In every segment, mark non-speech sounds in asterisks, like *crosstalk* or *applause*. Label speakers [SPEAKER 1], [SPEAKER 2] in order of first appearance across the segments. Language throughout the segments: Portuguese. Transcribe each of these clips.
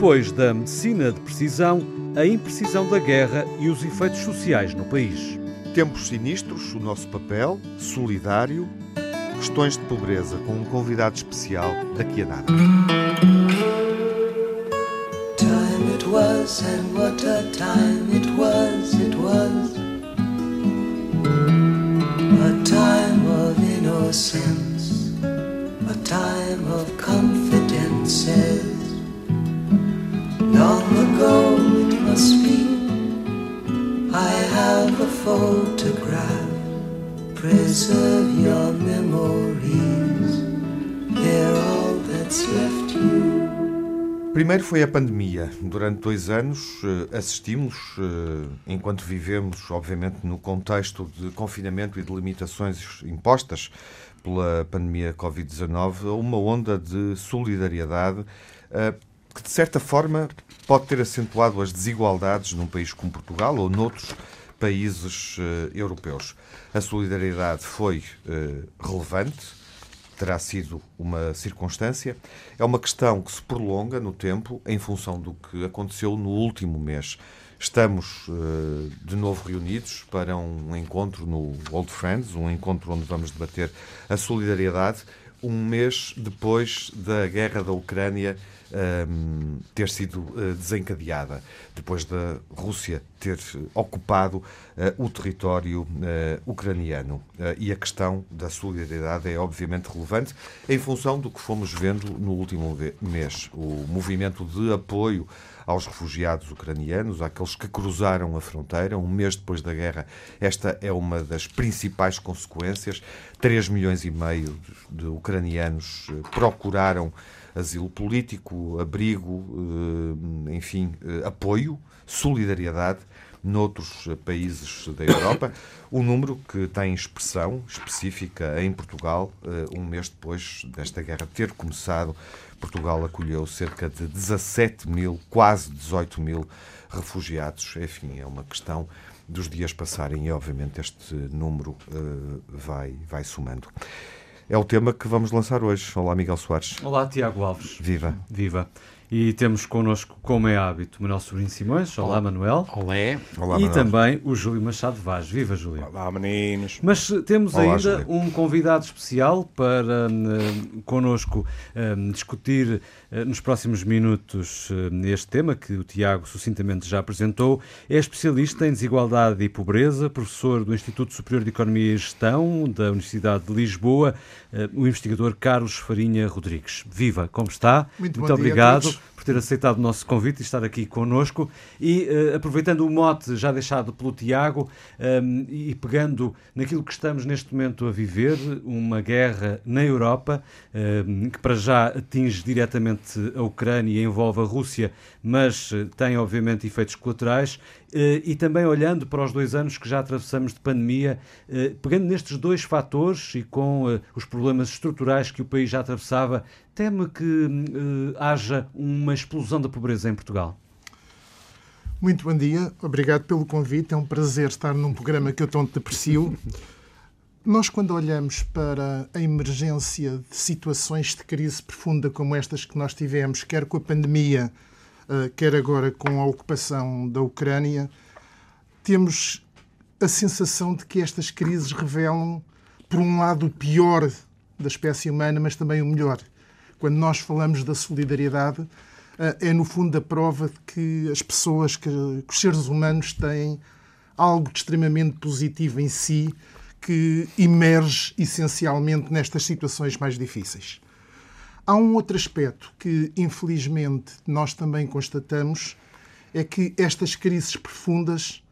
[SPEAKER 1] Depois da medicina de precisão, a imprecisão da guerra e os efeitos sociais no país.
[SPEAKER 2] Tempos sinistros, o nosso papel, solidário, questões de pobreza, com um convidado especial daqui a nada. Time it was and what a time it was, it was A time of innocence, a time of confidences It must be. I have a photograph. Preserve your memories. They're all that's left you. Primeiro foi a pandemia. Durante dois anos eh, assistimos, eh, enquanto vivemos, obviamente, no contexto de confinamento e de limitações impostas pela pandemia Covid-19, a uma onda de solidariedade eh, que, de certa forma, pode ter acentuado as desigualdades num país como Portugal ou noutros países uh, europeus. A solidariedade foi uh, relevante, terá sido uma circunstância. É uma questão que se prolonga no tempo em função do que aconteceu no último mês. Estamos uh, de novo reunidos para um encontro no Old Friends, um encontro onde vamos debater a solidariedade, um mês depois da guerra da Ucrânia um, ter sido uh, desencadeada, depois da Rússia ter ocupado uh, o território uh, ucraniano. e a questão da solidariedade é obviamente relevante em função do que fomos vendo no último mês. O movimento de apoio aos refugiados ucranianos, àqueles que cruzaram a fronteira. Um mês depois da guerra, esta é uma das principais consequências. 3 milhões e meio de ucranianos procuraram asilo político, abrigo, eh, enfim, eh, apoio, solidariedade noutros países da Europa. O número que tem expressão específica em Portugal, eh, um mês depois desta guerra ter começado, Portugal acolheu cerca de 17 mil, quase 18 mil refugiados. Enfim, é uma questão dos dias passarem e, obviamente, este número vai, vai somando é o tema que vamos lançar hoje. Olá, Miguel Soares.
[SPEAKER 1] Olá, Tiago Alves.
[SPEAKER 2] Viva.
[SPEAKER 1] Viva. E temos connosco, como é hábito, Manuel Sobrinho Simões. Olá, Olá. Manuel.
[SPEAKER 3] Olá.
[SPEAKER 1] Olá, E também o Júlio Machado Vaz. Viva, Júlio.
[SPEAKER 3] Olá, meninos.
[SPEAKER 1] Mas temos Olá, ainda Júlio. um convidado especial para uh, connosco uh, discutir uh, nos próximos minutos uh, este tema que o Tiago sucintamente já apresentou. É especialista em desigualdade e pobreza, professor do Instituto Superior de Economia e Gestão da Universidade de Lisboa, o investigador Carlos Farinha Rodrigues. Viva, como está?
[SPEAKER 4] Muito,
[SPEAKER 1] Muito obrigado por ter aceitado o nosso convite e estar aqui connosco. E uh, aproveitando o mote já deixado pelo Tiago um, ehm, e pegando naquilo que estamos neste momento a viver, uma guerra na Europa, um, ehm, que para já atinge diretamente a Ucrânia e envolve a Rússia, mas uh, tem obviamente efeitos colaterais. Uh, e também olhando para os dois anos que já atravessamos de pandemia, pegando nestes dois fatores e com os problemas estruturais que o país já atravessava, teme que uh, haja uma explosão da pobreza em Portugal?
[SPEAKER 4] Muito bom dia, obrigado pelo convite. É um prazer estar num programa que eu tanto aprecio. Nós, quando olhamos para a emergência de situações de crise profunda como estas que nós tivemos, quer com a pandemia, eh, quer agora com a ocupação da Ucrânia, temos a sensação de que estas crises revelam, por um lado, o pior da espécie humana, mas também o melhor quando nós falamos da solidariedade, eh, é no fundo a prova de que as pessoas, que, os seres humanos têm algo de extremamente positivo em si que emerge essencialmente nestas situações mais difíceis. Há um outro aspecto que, infelizmente, nós também constatamos, é que estas crises profundas,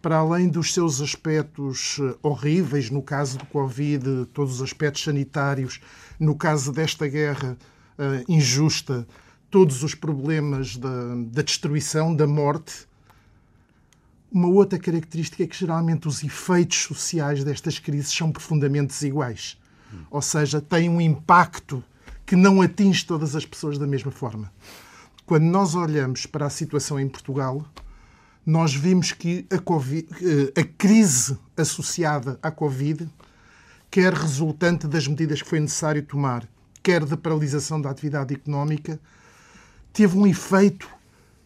[SPEAKER 4] para além dos seus aspectos eh, horríveis, no caso do Covid, todos os aspectos sanitários, no caso desta guerra, injusta, todos os problemas da, da destruição, da morte. Uma outra característica é que geralmente os efeitos sociais destas crises são profundamente desiguais. Ou seja, têm um impacto que não atinge todas as pessoas da mesma forma. Quando nós olhamos para a situação em Portugal, nós vimos que a, COVID, eh, a crise associada à Covid, quer resultante das medidas que foi necessário tomar, quer da paralisação da atividade económica, teve um efeito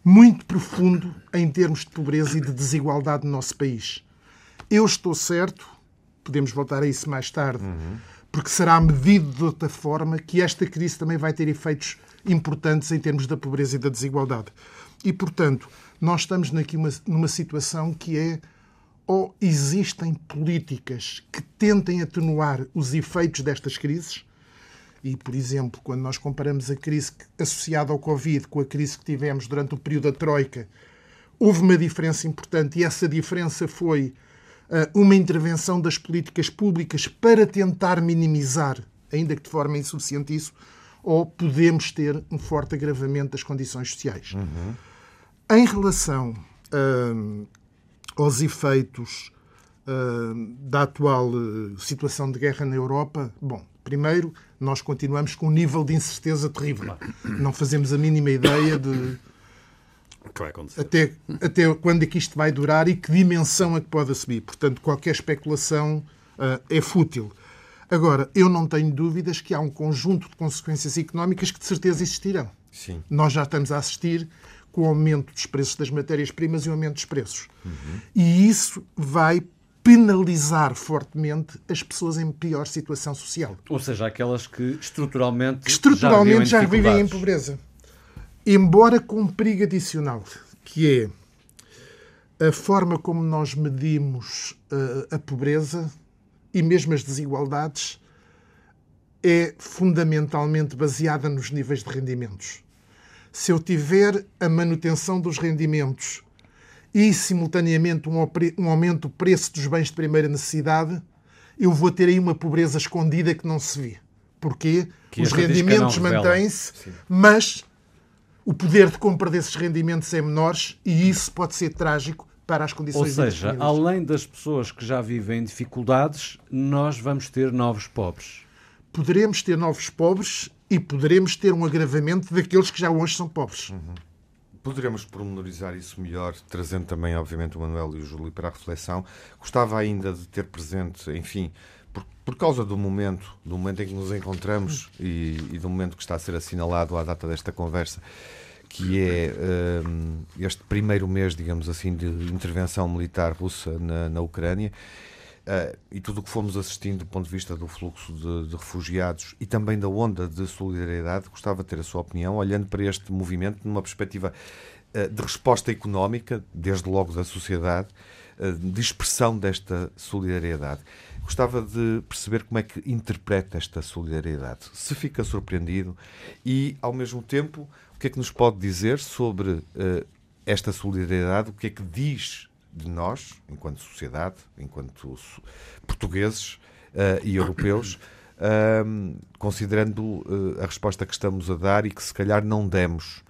[SPEAKER 4] muito profundo em termos de pobreza e de desigualdade no nosso país. Eu estou certo, podemos voltar a isso mais tarde, uhum. porque será medido de outra forma que esta crise também vai ter efeitos importantes em termos da pobreza e da desigualdade. E, portanto, nós estamos aqui uma, numa situação que é ou existem políticas que tentem atenuar os efeitos destas crises, e, por exemplo, quando nós comparamos a crise associada ao Covid com a crise que tivemos durante o período da Troika, houve uma diferença importante e essa diferença foi uh, uma intervenção das políticas públicas para tentar minimizar, ainda que de forma insuficiente, isso, ou podemos ter um forte agravamento das condições sociais. Uhum. Em relação uh, aos efeitos uh, da atual situação de guerra na Europa, bom, primeiro, nós continuamos com um nível de incerteza terrível. Não fazemos a mínima ideia de até, até quando é que isto vai durar e que dimensão é que pode assumir. Portanto, qualquer especulação uh, é fútil. Agora, eu não tenho dúvidas que há um conjunto de consequências económicas que de certeza existirão.
[SPEAKER 2] Sim.
[SPEAKER 4] Nós já estamos a assistir com o aumento dos preços das matérias-primas e o aumento dos preços. Uhum. E isso vai penalizar fortemente as pessoas em pior situação social.
[SPEAKER 1] Ou seja, aquelas que estruturalmente,
[SPEAKER 4] que estruturalmente já, vivem em pobreza. Embora com um perigo adicional, que é a forma como nós medimos uh, a pobreza e mesmo as desigualdades é fundamentalmente baseada nos níveis de rendimentos. Se eu tiver a manutenção dos rendimentos e, simultaneamente, um, aumento do preço dos bens de primeira necessidade, eu vou ter aí uma pobreza escondida que não se vê. Porquê? Que Os rendimentos mantêm-se, mas o poder de compra desses rendimentos é menor e isso pode ser trágico para as condições
[SPEAKER 1] Ou seja, além das pessoas que já vivem em dificuldades, nós vamos ter novos pobres.
[SPEAKER 4] Poderemos ter novos pobres e poderemos ter um agravamento daqueles que já hoje são pobres. Uhum.
[SPEAKER 2] Poderemos pormenorizar isso melhor, trazendo também, obviamente, o Manuel e o Júlio para a reflexão. Gostava ainda de ter presente, enfim, por, por causa do momento, do momento em que nos encontramos e, e do momento que está a ser assinalado à data desta conversa, que é um, este primeiro mês, digamos assim, de intervenção militar russa na, na Ucrânia. Uh, e tudo o que fomos assistindo do ponto de vista do fluxo de, de, refugiados e também da onda de solidariedade, gostava de ter a sua opinião, olhando para este movimento numa perspectiva uh, de resposta económica, desde logo da sociedade, uh, de expressão desta solidariedade. Gostava de perceber como é que interpreta esta solidariedade, se fica surpreendido e, ao mesmo tempo, o que é que nos pode dizer sobre esta solidariedade? O que é que diz de nós, enquanto sociedade, enquanto portugueses uh, e europeus, *coughs* uh, considerando a resposta que estamos a dar e que se calhar não demos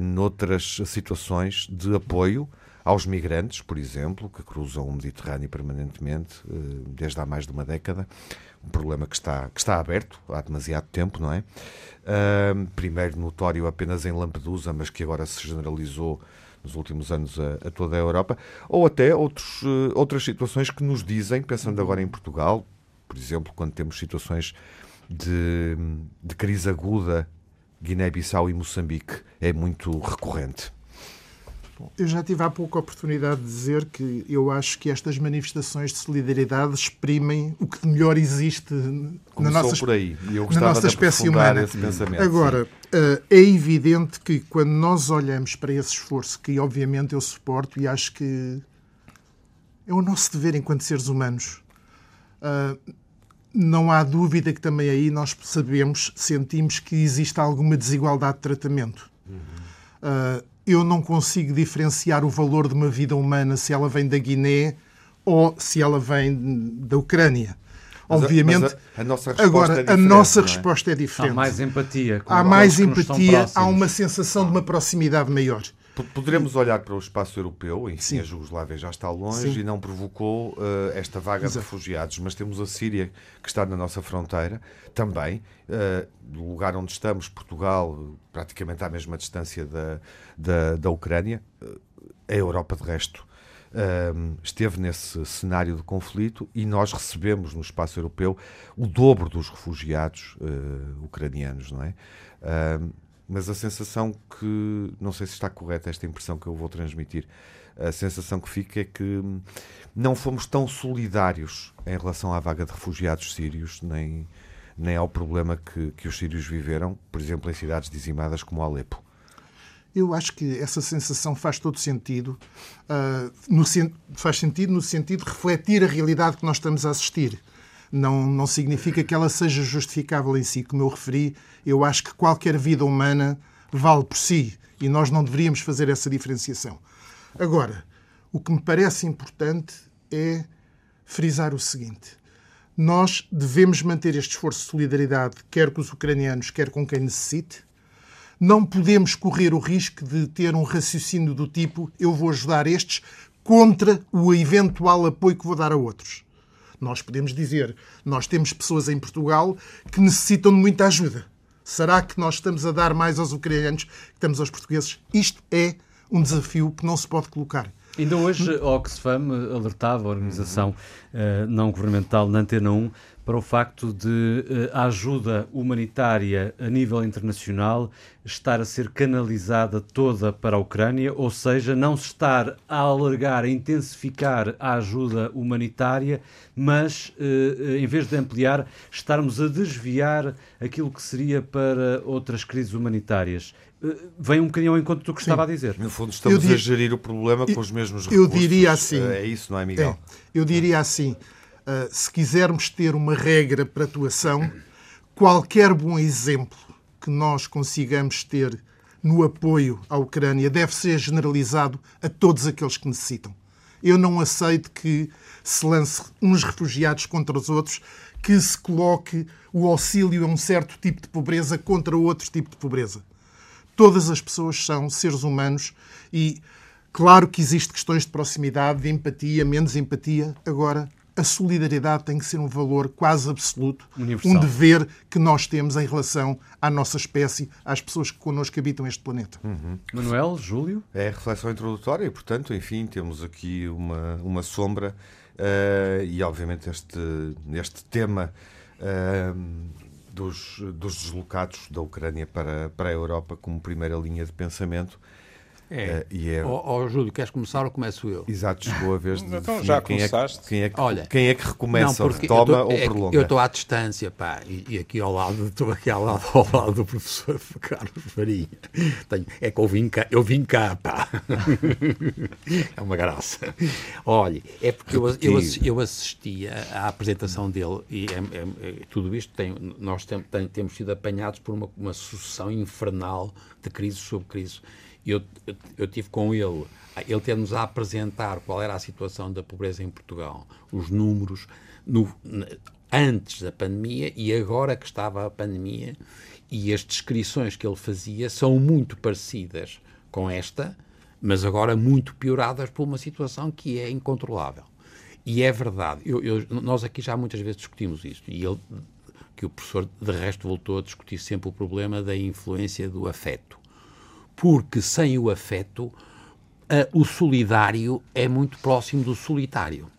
[SPEAKER 2] noutras situações de apoio aos migrantes, por exemplo, que cruzam o Mediterrâneo permanentemente desde há mais de uma década, um problema que está, que está aberto há demasiado tempo, não é? Uh, primeiro notório apenas em Lampedusa, mas que agora se generalizou nos últimos anos a, a toda a Europa, ou até outros, uh, outras situações que nos dizem, pensando agora em Portugal, por exemplo, quando temos situações de, de crise aguda, Guiné-Bissau e Moçambique, é muito recorrente.
[SPEAKER 4] Bom, eu já tive há pouco a oportunidade de dizer que eu acho que estas manifestações de solidariedade exprimem o que de melhor existe
[SPEAKER 2] na
[SPEAKER 4] nossa,
[SPEAKER 2] por aí. E eu na nossa espécie humana. Esse pensamento,
[SPEAKER 4] Agora, uh, é evidente que quando nós olhamos para esse esforço, que obviamente eu suporto e acho que é o nosso dever enquanto seres humanos, uh, não há dúvida que também aí nós sabemos, sentimos que existe alguma desigualdade de tratamento. Uhum. Uh, eu não consigo diferenciar o valor de uma vida humana se ela vem da Guiné ou se ela vem da Ucrânia. Mas Obviamente,
[SPEAKER 2] a, a, nossa resposta
[SPEAKER 4] agora
[SPEAKER 2] é
[SPEAKER 4] a nossa
[SPEAKER 2] é?
[SPEAKER 4] resposta é diferente.
[SPEAKER 1] Há mais empatia.
[SPEAKER 4] Há mais empatia, há uma sensação de uma proximidade maior.
[SPEAKER 2] Poderemos olhar para o espaço europeu, enfim, Sim. a Jugoslávia já está longe Sim. e não provocou uh, esta vaga Exato. de refugiados, mas temos a Síria que está na nossa fronteira também, uh, lugar onde estamos, Portugal, praticamente à mesma distância da, da, da Ucrânia, uh, a Europa de resto. Uh, esteve nesse cenário de conflito e nós recebemos no espaço europeu o dobro dos refugiados uh, ucranianos, não é? Uh, mas a sensação que, não sei se está correta esta impressão que eu vou transmitir, a sensação que fica é que não fomos tão solidários em relação à vaga de refugiados sírios, nem, nem ao problema que, que os sírios viveram, por exemplo, em cidades dizimadas como Alepo.
[SPEAKER 4] Eu acho que essa sensação faz todo sentido. Uh, no, faz sentido no sentido de refletir a realidade que nós estamos a assistir. Não, não significa que ela seja justificável em si. Como eu referi, eu acho que qualquer vida humana vale por si e nós não deveríamos fazer essa diferenciação. Agora, o que me parece importante é frisar o seguinte: nós devemos manter este esforço de solidariedade, quer com os ucranianos, quer com quem necessite. Não podemos correr o risco de ter um raciocínio do tipo eu vou ajudar estes contra o eventual apoio que vou dar a outros. Nós podemos dizer, nós temos pessoas em Portugal que necessitam de muita ajuda. Será que nós estamos a dar mais aos ucranianos que estamos aos portugueses? Isto é um desafio que não se pode colocar.
[SPEAKER 1] Ainda hoje a Oxfam alertava a organização uh, não governamental na Antena 1 para o facto de uh, a ajuda humanitária a nível internacional estar a ser canalizada toda para a Ucrânia, ou seja, não se estar a alargar, a intensificar a ajuda humanitária, mas uh, em vez de ampliar, estarmos a desviar aquilo que seria para outras crises humanitárias. Vem um bocadinho ao encontro do que Sim. estava a dizer.
[SPEAKER 2] No fundo, estamos dir... a gerir o problema com os mesmos
[SPEAKER 4] recursos. Eu diria assim.
[SPEAKER 2] É isso, não é, Miguel? É,
[SPEAKER 4] eu diria assim. Uh, se quisermos ter uma regra para atuação, qualquer bom exemplo que nós consigamos ter no apoio à Ucrânia deve ser generalizado a todos aqueles que necessitam. Eu não aceito que se lance uns refugiados contra os outros, que se coloque o auxílio a um certo tipo de pobreza contra outro tipo de pobreza. Todas as pessoas são seres humanos e, claro que existem questões de proximidade, de empatia, menos empatia. Agora, a solidariedade tem que ser um valor quase absoluto,
[SPEAKER 1] Universal.
[SPEAKER 4] um dever que nós temos em relação à nossa espécie, às pessoas que connosco habitam este planeta.
[SPEAKER 1] Uhum. Manuel, Júlio?
[SPEAKER 2] É a reflexão introdutória e, portanto, enfim, temos aqui uma, uma sombra uh, e, obviamente, este, este tema. Uh, dos, dos deslocados da Ucrânia para, para a Europa como primeira linha de pensamento.
[SPEAKER 5] É. Uh, e é... Oh, oh, Júlio, queres começar ou começo eu?
[SPEAKER 2] Exato, chegou a vez de *laughs*
[SPEAKER 3] então, já
[SPEAKER 2] quem
[SPEAKER 3] começaste.
[SPEAKER 2] É que, quem, é que, Olha, quem é que recomeça, não, retoma tô, ou
[SPEAKER 5] é,
[SPEAKER 2] prolonga?
[SPEAKER 5] Eu estou à distância, pá, e, e, aqui ao lado, estou aqui ao lado, ao lado do professor *laughs* Carlos Farinha. Tenho, é que eu vim cá, eu vim cá, pá. *laughs* é uma graça. Olha, é porque eu, eu, eu assisti à apresentação dele e é, é, é, tudo isto tem, nós tem, tem, temos sido apanhados por uma, uma sucessão infernal de crises sobre crises eu, eu, tive com ele, ele ter-nos a apresentar qual era a situação da pobreza em Portugal, os números, no, antes da pandemia e agora que estava a pandemia, e as descrições que ele fazia são muito parecidas com esta, mas agora muito pioradas por uma situação que é incontrolável. E é verdade, eu, eu, nós aqui já muitas vezes discutimos isto, e ele, que o professor de resto voltou a discutir sempre o problema da influência do afeto porque sem o afeto, uh, o solidário é muito próximo do solitário.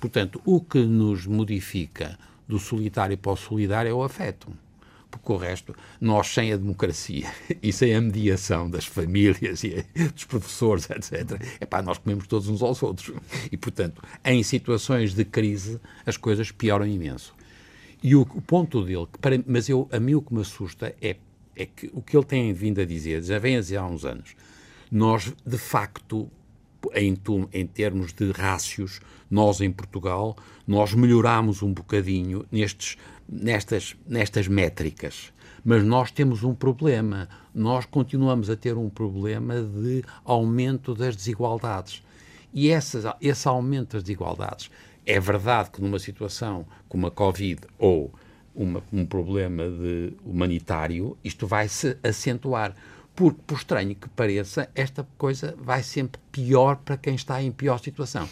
[SPEAKER 5] Portanto, o que nos modifica do solitário para o solidário é o afeto. Porque o resto, nós sem a democracia *laughs* e sem a mediação das famílias e *laughs* dos professores, etc., epá, nós comemos todos uns aos outros. E, portanto, em situações de crise, as coisas pioram imenso. E o ponto dele, para, mas eu, a mim o que me assusta é é que o que ele tem vindo a dizer, já vem a dizer há uns anos, nós, de facto, em, em termos de rácios, nós em Portugal, nós melhoramos um bocadinho nestes, nestas, nestas métricas. Mas nós temos um problema. Nós continuamos a ter um problema de aumento das desigualdades. E essas, esse aumento das desigualdades é verdade que numa situação como a Covid ou uma, um problema de humanitário, isto vai se acentuar. Porque, por estranho que pareça, esta coisa vai sempre pior para quem está em pior situação.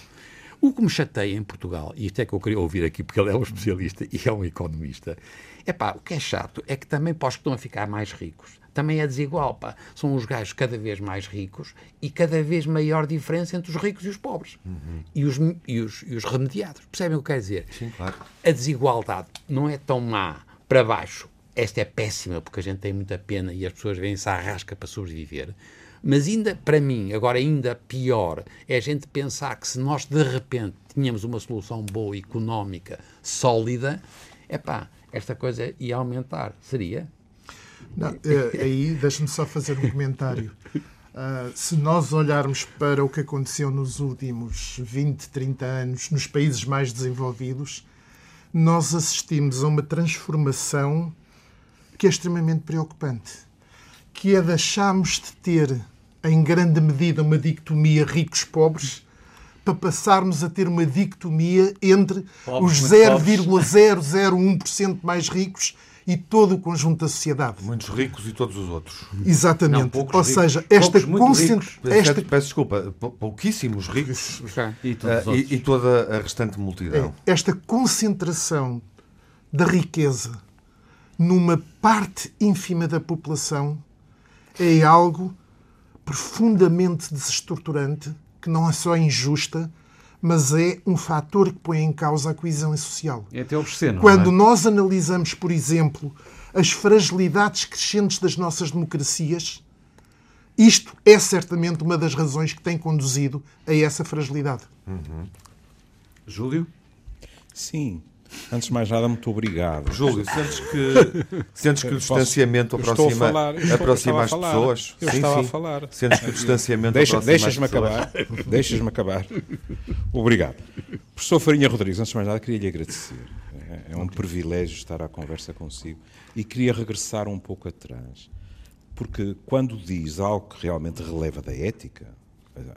[SPEAKER 5] O que me chateia em Portugal, e isto é que eu queria ouvir aqui, porque ele é um *laughs* especialista e é um economista, é pá, o que é chato é que também para os que estão a ficar mais ricos, também é desigual, pá. São os gajos cada vez mais ricos e cada vez maior diferença entre os ricos e os pobres. Uhum. E, os, e, os, e os remediados. Percebem o que quer dizer?
[SPEAKER 2] Sim, claro.
[SPEAKER 5] A desigualdade não é tão má para baixo esta é péssima porque a gente tem muita pena e as pessoas vêm-se à rasca para sobreviver. Mas ainda, para mim, agora ainda pior, é a gente pensar que se nós de repente tínhamos uma solução boa, económica, sólida, é pá, esta coisa ia aumentar. Seria?
[SPEAKER 4] Não, é, aí, deixe-me só fazer um comentário. Uh, se nós olharmos para o que aconteceu nos últimos 20, 30 anos nos países mais desenvolvidos, nós assistimos a uma transformação que é extremamente preocupante, que é deixarmos de ter, em grande medida, uma dicotomia ricos-pobres para passarmos a ter uma dicotomia entre
[SPEAKER 1] Pobres,
[SPEAKER 4] os
[SPEAKER 1] muito
[SPEAKER 4] 0,001% mais ricos e todo o conjunto da sociedade.
[SPEAKER 2] Muitos ricos e todos os outros.
[SPEAKER 4] Exatamente.
[SPEAKER 1] Não, poucos
[SPEAKER 4] Ou
[SPEAKER 1] ricos.
[SPEAKER 4] seja, esta
[SPEAKER 1] Poucos muito
[SPEAKER 4] concent-
[SPEAKER 1] ricos.
[SPEAKER 4] esta-
[SPEAKER 2] Peço, desculpa, pou- pouquíssimos ricos
[SPEAKER 1] E outros.
[SPEAKER 2] e, e toda a restante multidão.
[SPEAKER 4] É, esta concentração da riqueza numa parte ínfima da população é algo profundamente desestruturante, que não é só injusta, mas é um fator que põe em causa a coesão social.
[SPEAKER 1] É até obsceno.
[SPEAKER 4] Quando
[SPEAKER 1] não é?
[SPEAKER 4] nós analisamos, por exemplo, as fragilidades crescentes das nossas democracias, isto é certamente uma das razões que tem conduzido a essa fragilidade.
[SPEAKER 1] Júlio?
[SPEAKER 3] Sim. Antes de mais nada, muito obrigado.
[SPEAKER 2] Júlio, sentes que, *laughs* sentes que o
[SPEAKER 3] Posso-
[SPEAKER 2] distanciamento aproxima,
[SPEAKER 3] falar,
[SPEAKER 2] aproxima as
[SPEAKER 3] falar.
[SPEAKER 2] pessoas?
[SPEAKER 3] Eu estava a falar.
[SPEAKER 2] Sentes que o distanciamento
[SPEAKER 3] Deixa-
[SPEAKER 2] aproxima as
[SPEAKER 3] Deixas-me acabar. Deixas-me acabar. Obrigado. Professor Farinha Rodrigues, antes de mais nada, queria lhe agradecer. É- É um privilégio estar à conversa consigo e queria regressar um pouco atrás. Porque quando diz algo que realmente releva da ética,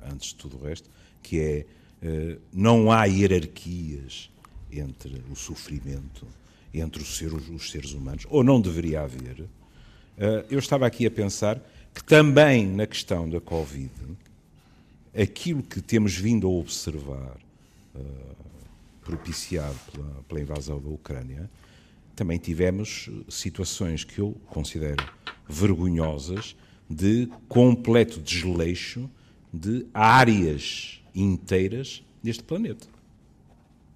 [SPEAKER 3] antes de tudo o resto, que é eh, não há hierarquias entre o sofrimento, entre os seres, os seres humanos, ou não deveria haver, eh, eu estava aqui a pensar que também na questão da Covid, aquilo que temos vindo a observar, eh, propiciado pela, pela invasão da Ucrânia, também tivemos situações que eu considero vergonhosas de completo desleixo de áreas inteiras deste planeta.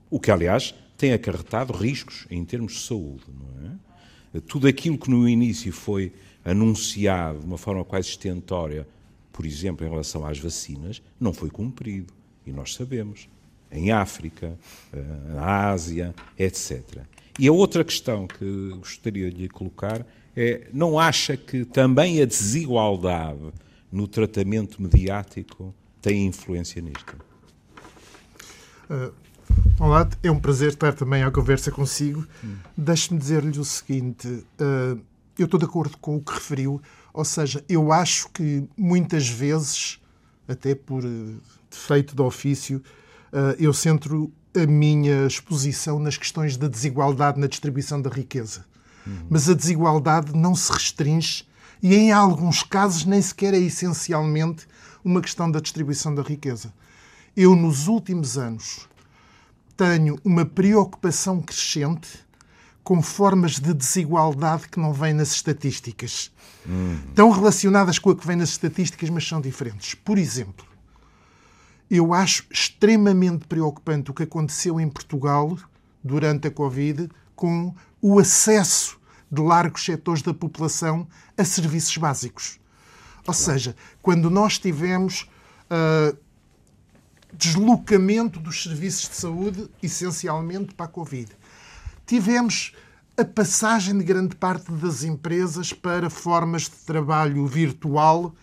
[SPEAKER 3] O que, aliás, tem acarretado riscos em termos de saúde, não é? Tudo aquilo que no início foi anunciado de uma forma quase estentória, por exemplo, em relação às vacinas, não foi cumprido. E nós sabemos. Em África, eh, na Ásia, etc. E a outra questão que gostaria de lhe colocar é: não acha que também a desigualdade no tratamento mediático tem influência nisto?
[SPEAKER 4] Olá, é um prazer estar também à conversa consigo. Deixe-me dizer-lhe o seguinte: eh, eu estou de acordo com o que referiu, ou seja, eu acho que muitas vezes, até por eh, defeito de ofício, eh, eu centro a minha exposição nas questões da desigualdade na distribuição da riqueza. Mas a desigualdade não se restringe e, em alguns casos, nem sequer é essencialmente uma questão da distribuição da riqueza. Eu, nos últimos anos, tenho uma preocupação crescente com formas de desigualdade que não vêm nas estatísticas. Estão relacionadas com a que vem nas estatísticas, mas são diferentes. Por exemplo, eu acho extremamente preocupante o que aconteceu em Portugal durante a Covid com o acesso de largos setores da população a serviços básicos. Ou seja, quando nós tivemos ah, deslocamento dos serviços de saúde, essencialmente para a Covid. Tivemos a passagem de grande parte das empresas para formas de trabalho virtual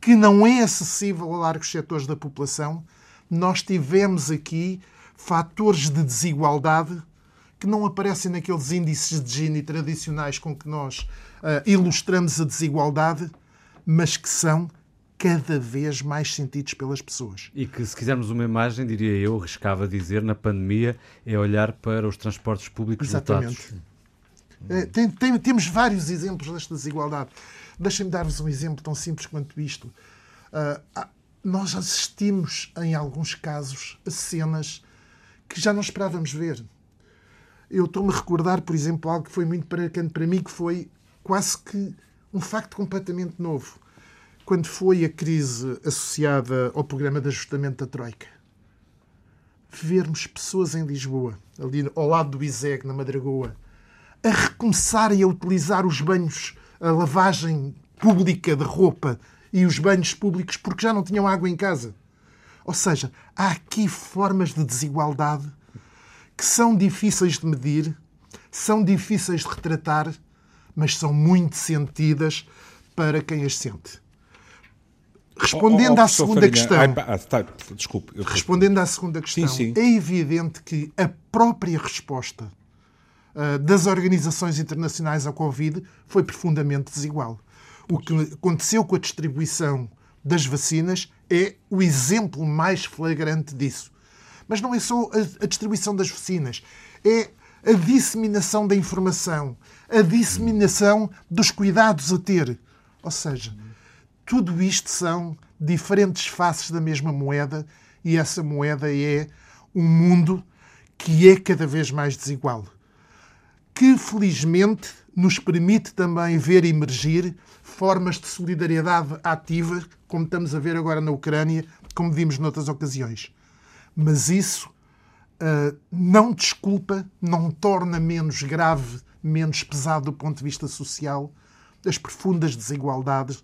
[SPEAKER 4] que não é acessível a largos setores da população. Nós tivemos aqui fatores de desigualdade que não aparecem naqueles índices de Gini tradicionais com que nós ah, ilustramos a desigualdade, mas que são cada vez mais sentidos pelas pessoas.
[SPEAKER 1] E que, se quisermos uma imagem, diria eu, arriscava dizer, na pandemia, é olhar para os transportes públicos
[SPEAKER 4] Exatamente. É, tem- tem- temos vários exemplos desta desigualdade. Deixem-me dar-vos um exemplo tão simples quanto isto. Ah, nós assistimos, em alguns casos, a cenas que já não esperávamos ver. Eu estou-me a recordar, por exemplo, algo que foi muito marcante para mim, que foi quase que um facto completamente novo. Quando foi a crise associada ao programa de ajustamento da Troika. Vermos pessoas em Lisboa, ali ao lado do ISEG, na Madragoa, a recomeçarem a utilizar os banhos, a lavagem pública de roupa e os banhos públicos porque já não tinham água em casa. Ou seja, há aqui formas de desigualdade que são difíceis de medir, são difíceis de retratar, mas são muito sentidas para quem as sente. Respondendo
[SPEAKER 3] Oh, oh,
[SPEAKER 4] à segunda questão,
[SPEAKER 3] ai, ah, tá, desculpe. eu-
[SPEAKER 4] respondendo à segunda questão,
[SPEAKER 3] Sim, sim.
[SPEAKER 4] é evidente que a própria resposta ah, das organizações internacionais ao Covid foi profundamente desigual. O que aconteceu com a distribuição das vacinas é o exemplo mais flagrante disso. Mas não é só a, a distribuição das vacinas, é a disseminação da informação, a disseminação dos cuidados a ter. Ou seja, tudo isto são diferentes faces da mesma moeda e essa moeda é um mundo que é cada vez mais desigual. Que felizmente nos permite também ver emergir formas de solidariedade ativa, como estamos a ver agora na Ucrânia, como vimos noutras ocasiões. Mas isso ah, não desculpa, não torna menos grave, menos pesado do ponto de vista social as profundas desigualdades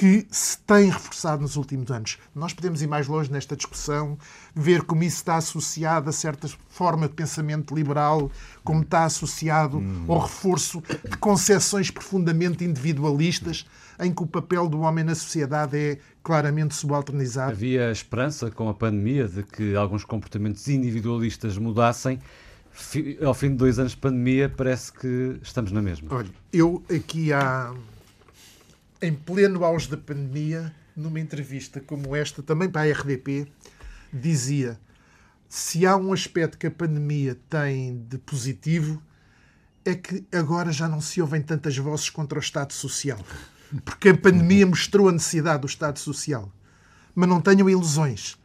[SPEAKER 4] que se têm reforçado nos últimos anos. Nós podemos ir mais longe nesta discussão, ver como isso está associado a certa forma de pensamento liberal, como está associado ao reforço de concepções profundamente individualistas, em que o papel do homem na sociedade é claramente subalternizado.
[SPEAKER 1] Havia esperança com a pandemia de que alguns comportamentos individualistas mudassem. Ao fim de dois anos de pandemia, parece que estamos na mesma.
[SPEAKER 4] Olha, eu aqui há, em pleno auge da pandemia, numa entrevista como esta, também para a RDP, dizia se há um aspecto que a pandemia tem de positivo é que agora já não se ouvem tantas vozes contra o Estado Social. Porque a pandemia mostrou a necessidade do Estado Social. Mas não tenham ilusões.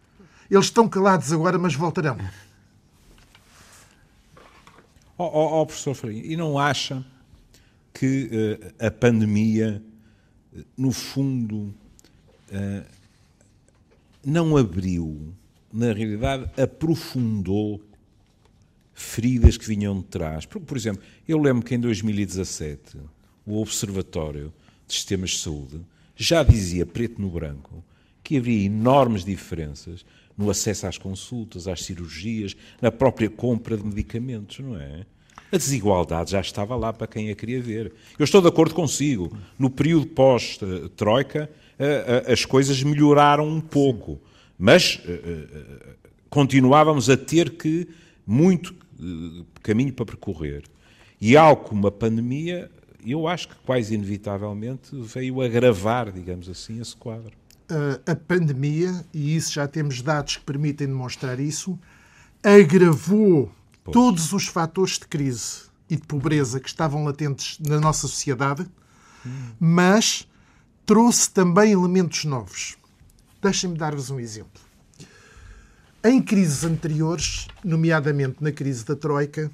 [SPEAKER 4] Eles estão calados agora, mas voltarão.
[SPEAKER 3] Ó ó, ó, professor Farinha, e não acha que eh, a pandemia, no fundo, eh, não abriu, na realidade, aprofundou feridas que vinham de trás? Por, por exemplo, eu lembro que em 2017 o Observatório de Sistemas de Saúde já dizia, preto no branco, que havia enormes diferenças no acesso às consultas, às cirurgias, na própria compra de medicamentos, não é? A desigualdade já estava lá para quem a queria ver. Eu estou de acordo consigo. No período pós-Troika, eh, eh, as coisas melhoraram um pouco, mas eh, continuávamos a ter que muito caminho para percorrer. E algo como a pandemia, eu acho que quase inevitavelmente veio agravar, digamos assim, esse quadro.
[SPEAKER 4] a pandemia, e isso já temos dados que permitem demonstrar isso, agravou todos os fatores de crise e de pobreza que estavam latentes na nossa sociedade, mas trouxe também elementos novos. Deixem-me dar-vos um exemplo. Em crises anteriores, nomeadamente na crise da Troika,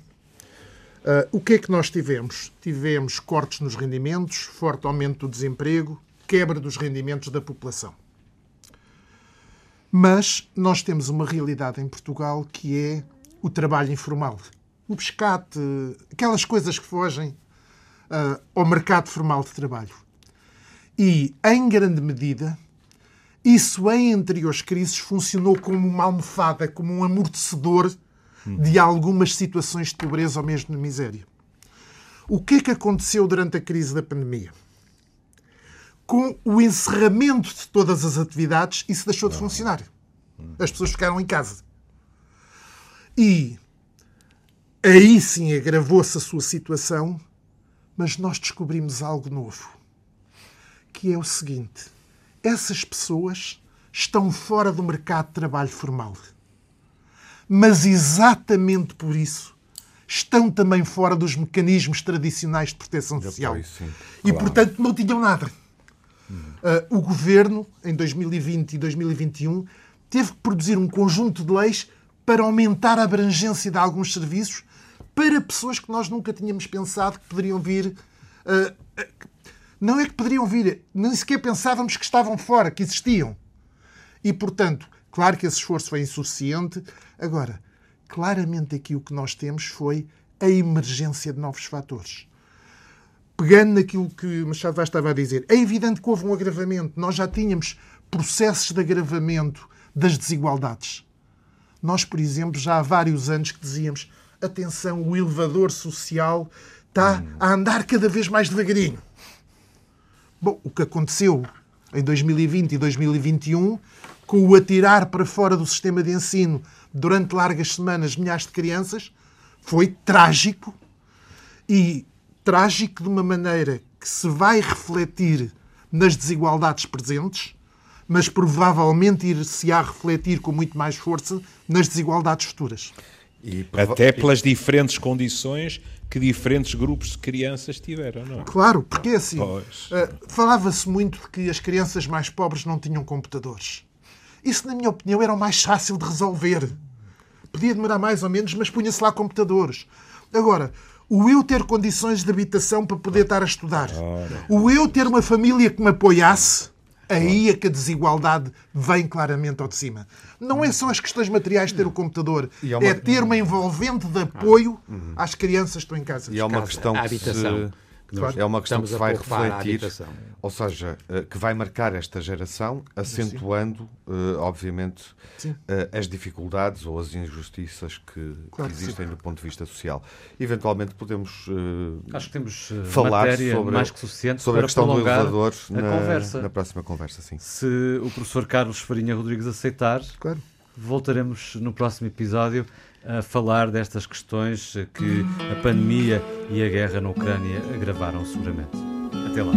[SPEAKER 4] ah, o que é que nós tivemos? Tivemos cortes nos rendimentos, forte aumento do desemprego, quebra dos rendimentos da população. Mas nós temos uma realidade em Portugal que é o trabalho informal. O pescate, aquelas coisas que fogem ah, ao mercado formal de trabalho. E, em grande medida, isso em anteriores crises funcionou como uma almofada, como um amortecedor de algumas situações de pobreza ou mesmo de miséria. O que é que aconteceu durante a crise da pandemia? Com o encerramento de todas as atividades, isso deixou de funcionar. As pessoas ficaram em casa. E aí sim agravou-se a sua situação, mas nós descobrimos algo novo, que é o seguinte: essas pessoas estão fora do mercado de trabalho formal. Mas exatamente por isso estão também fora dos mecanismos tradicionais de proteção social.
[SPEAKER 2] apoio, sim.
[SPEAKER 4] E, portanto, não tinham nada. Ah, o governo, em 2020 e 2021, teve que produzir um conjunto de leis para aumentar a abrangência de alguns serviços para pessoas que nós nunca tínhamos pensado que poderiam vir. ah, ah, não é que poderiam vir, nem sequer pensávamos que estavam fora, que existiam. E, portanto, claro que esse esforço foi insuficiente. Agora, claramente aqui o que nós temos foi a emergência de novos fatores. Pegando naquilo que Machado Vaz estava a dizer, é evidente que houve um agravamento. Nós já tínhamos processos de agravamento das desigualdades. Nós, por exemplo, já há vários anos que dizíamos atenção, o elevador social está a andar cada vez mais devagarinho. Bom, o que aconteceu em 2020 e 2021, com o atirar para fora do sistema de ensino durante largas semanas milhares de crianças, foi trágico e trágico de uma maneira que se vai refletir nas desigualdades presentes, mas provavelmente ir-se-á refletir com muito mais força nas desigualdades futuras.
[SPEAKER 2] E
[SPEAKER 3] Até pelas diferentes condições que diferentes grupos de crianças tiveram, não é?
[SPEAKER 4] Claro, porque é assim. Eh, Falava-se muito de que as crianças mais pobres não tinham computadores. Isso, na minha opinião, era o mais fácil de resolver. Podia demorar mais ou menos, mas punha-se lá computadores. Agora, o eu ter condições de habitação para poder estar a estudar, o eu ter uma família que me apoiasse, aí é que a desigualdade vem claramente ao de cima. Não é só as questões materiais de ter o computador,
[SPEAKER 2] há uma-
[SPEAKER 4] é ter uma envolvente de apoio às crianças que estão em casa.
[SPEAKER 2] E é uma questão
[SPEAKER 5] a
[SPEAKER 2] que
[SPEAKER 5] habitação,
[SPEAKER 2] se-
[SPEAKER 5] que nós
[SPEAKER 2] é uma questão que
[SPEAKER 5] estamos
[SPEAKER 2] se
[SPEAKER 5] a
[SPEAKER 2] vai refletir, ou seja, eh, que vai marcar esta geração, acentuando, eh, obviamente, eh, as dificuldades ou as injustiças que,
[SPEAKER 4] Claro
[SPEAKER 2] que
[SPEAKER 4] que
[SPEAKER 2] existem do ponto de vista social. Eventualmente podemos
[SPEAKER 1] Acho que temos
[SPEAKER 2] falar
[SPEAKER 1] matéria
[SPEAKER 2] sobre,
[SPEAKER 1] mais que suficiente
[SPEAKER 2] sobre
[SPEAKER 1] para
[SPEAKER 2] a questão do elevador na,
[SPEAKER 1] conversa.
[SPEAKER 2] na próxima conversa, sim.
[SPEAKER 1] Se o professor Carlos Farinha Rodrigues aceitar,
[SPEAKER 4] Claro.
[SPEAKER 1] voltaremos no próximo episódio a falar destas questões que a pandemia e a guerra na Ucrânia agravaram seguramente. Até lá.